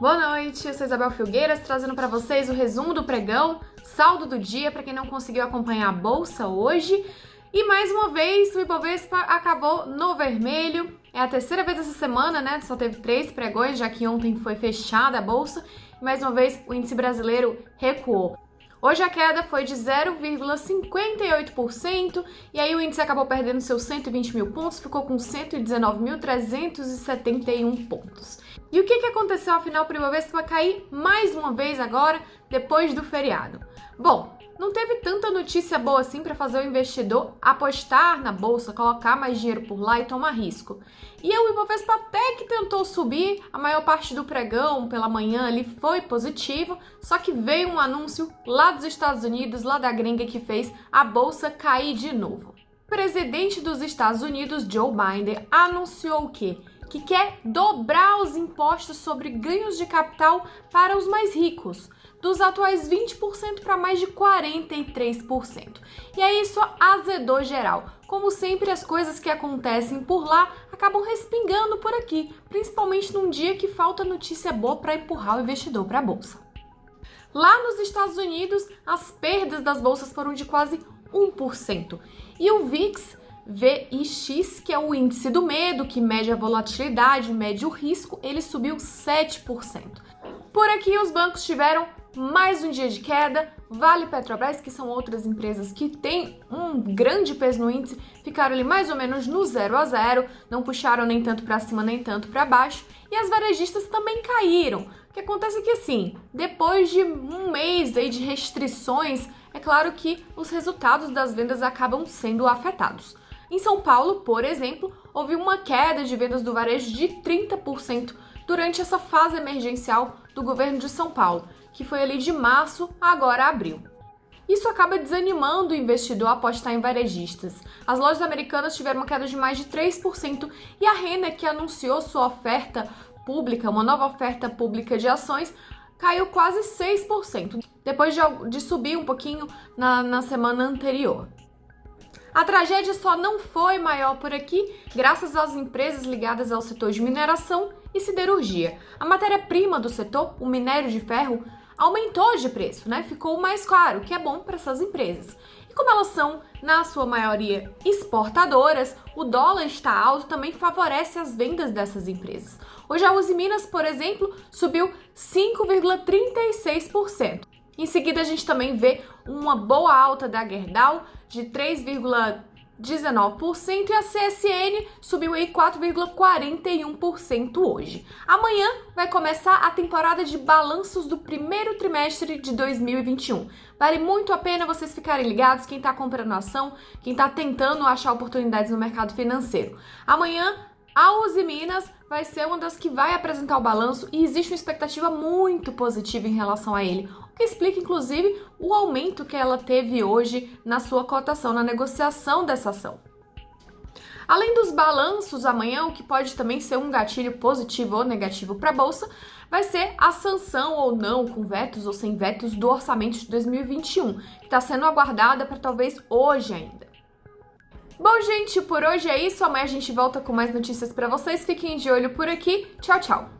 Boa noite, eu sou Isabel Filgueiras, trazendo para vocês o resumo do pregão, saldo do dia para quem não conseguiu acompanhar a bolsa hoje. E mais uma vez, o Ibovespa acabou no vermelho. É a terceira vez essa semana, né? Só teve três pregões, já que ontem foi fechada a bolsa. E mais uma vez, o índice brasileiro recuou. Hoje a queda foi de 0,58% e aí o índice acabou perdendo seus 120 mil pontos, ficou com 119.371 pontos. E o que, que aconteceu afinal para o Ibovespa cair mais uma vez agora, depois do feriado? Bom, não teve tanta notícia boa assim para fazer o investidor apostar na bolsa, colocar mais dinheiro por lá e tomar risco. E o Ibovespa até que tentou subir, a maior parte do pregão pela manhã ali foi positivo, só que veio um anúncio lá dos Estados Unidos, lá da gringa que fez a bolsa cair de novo. O presidente dos Estados Unidos, Joe Biden, anunciou o quê? Que quer dobrar os impostos sobre ganhos de capital para os mais ricos dos atuais 20% para mais de 43%. E aí isso azedou geral. Como sempre, as coisas que acontecem por lá acabam respingando por aqui, principalmente num dia que falta notícia boa para empurrar o investidor para a bolsa. Lá nos Estados Unidos, as perdas das bolsas foram de quase 1%. E o VIX VIX, que é o índice do medo, que mede a volatilidade, mede o risco, ele subiu 7%. Por aqui, os bancos tiveram mais um dia de queda. Vale Petrobras, que são outras empresas que têm um grande peso no índice, ficaram ali mais ou menos no zero a zero, não puxaram nem tanto para cima nem tanto para baixo. E as varejistas também caíram. O que acontece é que assim, depois de um mês aí de restrições, é claro que os resultados das vendas acabam sendo afetados. Em São Paulo, por exemplo, houve uma queda de vendas do varejo de 30% durante essa fase emergencial do governo de São Paulo que foi ali de março a agora abril. Isso acaba desanimando o investidor a apostar em varejistas. As lojas americanas tiveram uma queda de mais de 3% e a Renner, que anunciou sua oferta pública, uma nova oferta pública de ações, caiu quase 6%, depois de, de subir um pouquinho na, na semana anterior. A tragédia só não foi maior por aqui, graças às empresas ligadas ao setor de mineração e siderurgia. A matéria-prima do setor, o minério de ferro, aumentou de preço, né? Ficou mais caro, o que é bom para essas empresas. E como elas são, na sua maioria, exportadoras, o dólar está alto também favorece as vendas dessas empresas. Hoje a Uzi Minas, por exemplo, subiu 5,36%. Em seguida, a gente também vê uma boa alta da Gerdau de 3,3%. 19% e a CSN subiu aí 4,41% hoje. Amanhã vai começar a temporada de balanços do primeiro trimestre de 2021. Vale muito a pena vocês ficarem ligados, quem está comprando ação, quem está tentando achar oportunidades no mercado financeiro. Amanhã a Uzi Minas vai ser uma das que vai apresentar o balanço e existe uma expectativa muito positiva em relação a ele, explica inclusive o aumento que ela teve hoje na sua cotação, na negociação dessa ação. Além dos balanços amanhã, o que pode também ser um gatilho positivo ou negativo para a bolsa, vai ser a sanção ou não, com vetos ou sem vetos, do orçamento de 2021, que está sendo aguardada para talvez hoje ainda. Bom, gente, por hoje é isso. Amanhã a gente volta com mais notícias para vocês. Fiquem de olho por aqui. Tchau, tchau.